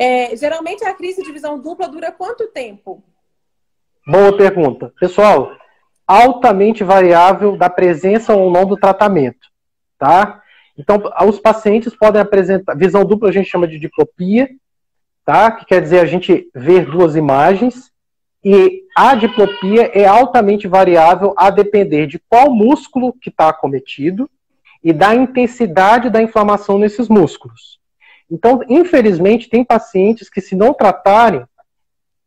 É, geralmente a crise de visão dupla dura quanto tempo? Boa pergunta. Pessoal, altamente variável da presença ou não do tratamento, tá? Então, os pacientes podem apresentar, visão dupla a gente chama de diplopia, tá? Que quer dizer a gente ver duas imagens, e a diplopia é altamente variável a depender de qual músculo que está acometido e da intensidade da inflamação nesses músculos. Então, infelizmente, tem pacientes que, se não tratarem,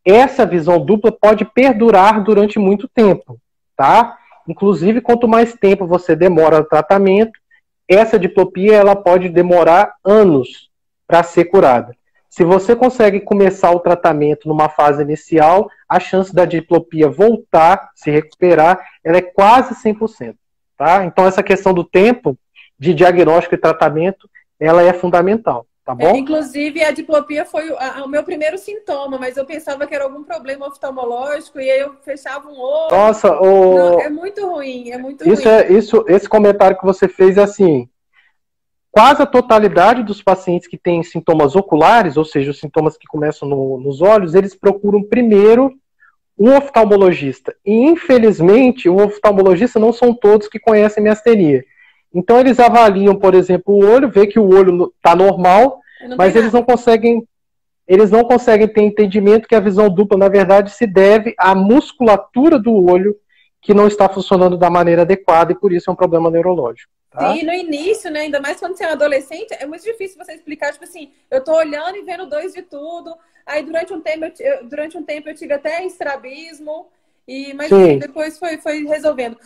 essa visão dupla pode perdurar durante muito tempo, tá? Inclusive, quanto mais tempo você demora no tratamento, essa diplopia ela pode demorar anos para ser curada. Se você consegue começar o tratamento numa fase inicial, a chance da diplopia voltar, se recuperar, ela é quase 100%. Tá? Então, essa questão do tempo de diagnóstico e tratamento, ela é fundamental. Tá bom? É, inclusive, a diplopia foi o, meu primeiro sintoma, mas eu pensava que era algum problema oftalmológico e aí eu fechava um olho. Nossa, o... Não, é muito ruim, é muito isso ruim. É, isso, esse comentário que você fez é assim, quase a totalidade dos pacientes que têm sintomas oculares, ou seja, os sintomas que começam no, nos olhos, eles procuram primeiro um oftalmologista. E, infelizmente, o oftalmologista não são todos que conhecem miastenia. Então, eles avaliam, por exemplo, o olho, vê que o olho está normal, mas eles não conseguem eles não conseguem ter entendimento que a visão dupla, na verdade, se deve à musculatura do olho que não está funcionando da maneira adequada e por isso é um problema neurológico. Tá? Sim, no início, né? Ainda mais quando você é um adolescente, é muito difícil você explicar, tipo assim, eu tô olhando e vendo dois de tudo. Aí durante um tempo eu, durante um tempo eu tive até estrabismo, e, mas Sim. depois foi, foi resolvendo.